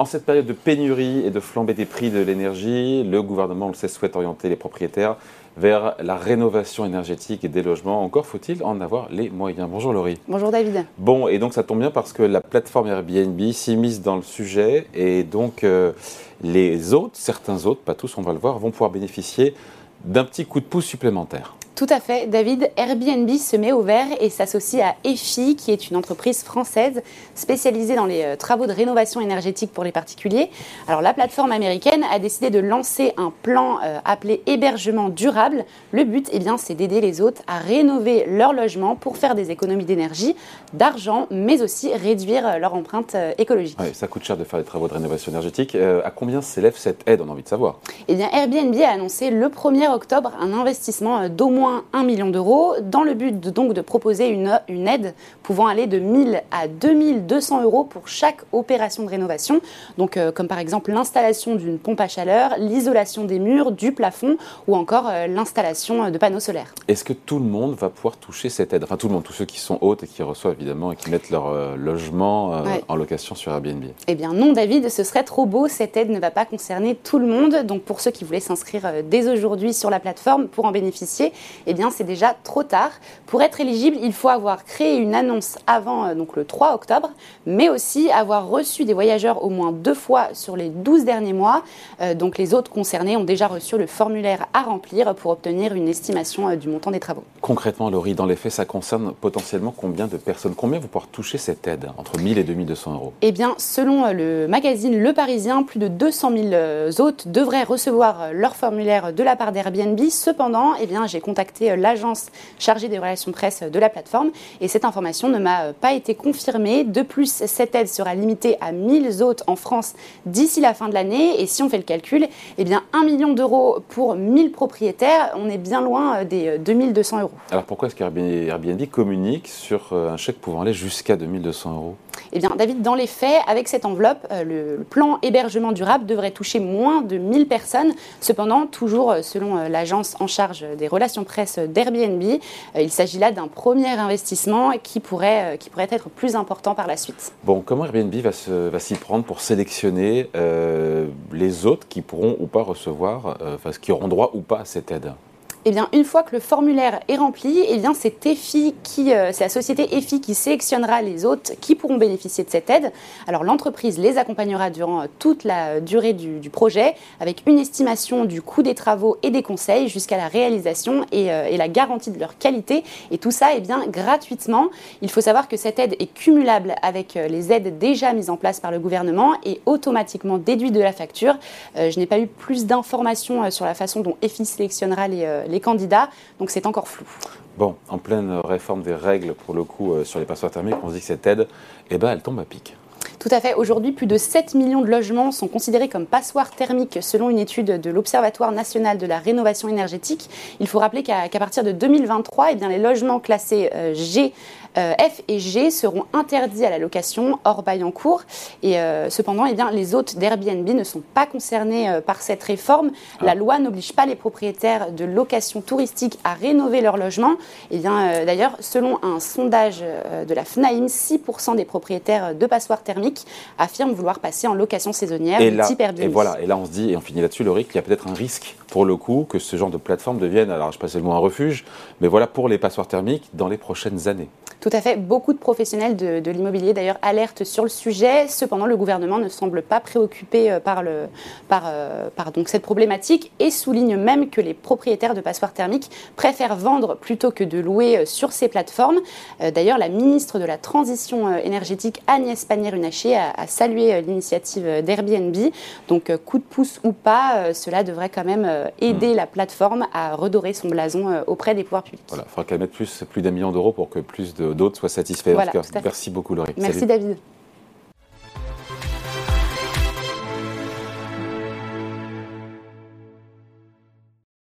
En cette période de pénurie et de flambée des prix de l'énergie, le gouvernement, on le sait, souhaite orienter les propriétaires vers la rénovation énergétique et des logements. Encore faut-il en avoir les moyens. Bonjour Laurie. Bonjour David. Bon, et donc ça tombe bien parce que la plateforme Airbnb s'immisce dans le sujet et donc euh, les autres, certains autres, pas tous, on va le voir, vont pouvoir bénéficier d'un petit coup de pouce supplémentaire. Tout à fait, David. Airbnb se met au vert et s'associe à EFI, qui est une entreprise française spécialisée dans les euh, travaux de rénovation énergétique pour les particuliers. Alors, la plateforme américaine a décidé de lancer un plan euh, appelé hébergement durable. Le but, eh bien, c'est d'aider les hôtes à rénover leur logement pour faire des économies d'énergie, d'argent, mais aussi réduire euh, leur empreinte écologique. ça coûte cher de faire des travaux de rénovation énergétique. à combien s'élève cette aide On a envie de savoir? Eh bien, Airbnb a annoncé le 1er octobre un investissement d'au moins 1 million d'euros, dans le but de, donc de proposer une, une, aide pouvant aller de 1000 à 2200 euros pour chaque opération de rénovation, donc euh, comme par exemple l'installation d'une pompe à chaleur, l'isolation des murs, du plafond ou encore euh, l'installation de panneaux solaires. Est-ce que tout le monde va pouvoir toucher cette aide? Enfin tout le monde, tous ceux qui sont hôtes et qui reçoivent évidemment et qui mettent leur euh, logement en location sur Airbnb. Eh bien non David, ce serait trop beau, cette aide ne va pas concerner tout le monde, donc pour ceux qui voulaient s'inscrire dès aujourd'hui sur la plateforme pour en bénéficier, eh bien c'est déjà trop tard. Pour être éligible, il faut avoir créé une annonce avant euh, donc le 3 octobre, mais aussi avoir reçu des voyageurs au moins deux fois sur les 12 derniers mois. Euh, donc les autres concernés ont déjà reçu le formulaire à remplir pour obtenir une estimation euh, du montant des travaux. Concrètement, Laurie, dans les faits, ça concerne potentiellement combien de personnes? Combien vous pouvoir toucher cette aide? Entre 1000 et 2200 euros Eh bien, selon le magazine Le Parisien, plus de 200 000 hôtes devraient recevoir leur formulaire de la part d'Airbnb. Cependant, eh bien, j'ai contacté euh, l'agence chargée des relations presse de la plateforme et cette information ne m'a euh, pas été confirmée. De plus, cette aide sera limitée à 1000 hôtes en France d'ici la fin de l'année et si on fait le calcul, eh bien 1 million d'euros pour 1000 propriétaires, on est bien loin euh, des 2200 euros. Alors pourquoi est-ce qu'Airbnb communique sur un chèque pouvant aller jusqu'à 2200 euros? Eh bien, David, dans les faits, avec cette enveloppe, le plan hébergement durable devrait toucher moins de 1000 personnes. Cependant, toujours selon l'agence en charge des relations presse d'Airbnb. Euh, il s'agit là d'un premier investissement qui pourrait, euh, qui pourrait être plus important par la suite. Bon, comment Airbnb va, va s'y prendre pour sélectionner euh, les autres qui pourront ou pas recevoir, enfin, qui auront droit ou pas à cette aide? Eh bien, une fois que le formulaire est rempli, eh bien, c'est EFI qui, euh, c'est la société EFI qui sélectionnera les hôtes qui pourront bénéficier de cette aide. Alors, l'entreprise les accompagnera durant euh, toute la durée du, projet avec une estimation du coût des travaux et des conseils jusqu'à la réalisation et, euh, et, la garantie de leur qualité. Et tout ça, eh bien, gratuitement. Il faut savoir que cette aide est cumulable avec les aides déjà mises en place par le gouvernement et automatiquement déduite de la facture. je n'ai pas eu plus d'informations sur la façon dont EFI sélectionnera les les candidats, donc c'est encore flou. Bon, en pleine réforme des règles pour le coup euh, sur les passoires thermiques, on se dit que cette aide, eh ben, elle tombe à pic. Tout à fait. Aujourd'hui, plus de 7 millions de logements sont considérés comme passoires thermiques selon une étude de l'Observatoire national de la rénovation énergétique. Il faut rappeler qu'à partir de 2023, eh bien, les logements classés euh, G euh, F et G seront interdits à la location hors bail en cours. Et euh, cependant, eh bien, les hôtes d'Airbnb ne sont pas concernés par cette réforme. Ah. La loi n'oblige pas les propriétaires de location touristique à rénover leur logement. Eh bien, d'ailleurs, selon un sondage de la FNAIM, 6% des propriétaires de passoires thermiques affirment vouloir passer en location saisonnière et type Airbnb. Et voilà, et là on se dit, et on finit là-dessus, Laurie, qu'il y a peut-être un risque pour le coup que ce genre de plateforme devienne, alors je passe le mot un refuge, mais voilà pour les passoires thermiques dans les prochaines années. Tout à fait. Beaucoup de professionnels de, l'immobilier d'ailleurs alertent sur le sujet. Cependant, le gouvernement ne semble pas préoccupé euh, par, le, par, euh, par donc cette problématique et souligne même que les propriétaires de passoires thermiques préfèrent vendre plutôt que de louer euh, sur ces plateformes. D'ailleurs, la ministre de la Transition énergétique Agnès Pannier-Runacher a, salué l'initiative d'Airbnb. Donc, coup de pouce ou pas, cela devrait quand même aider hmm. la plateforme à redorer son blason auprès des pouvoirs publics. Voilà, il faudra qu'elle mette plus, plus d'un million d'euros pour que plus de d'autres soient satisfaits. Voilà, Merci beaucoup, Laurie. Merci, David.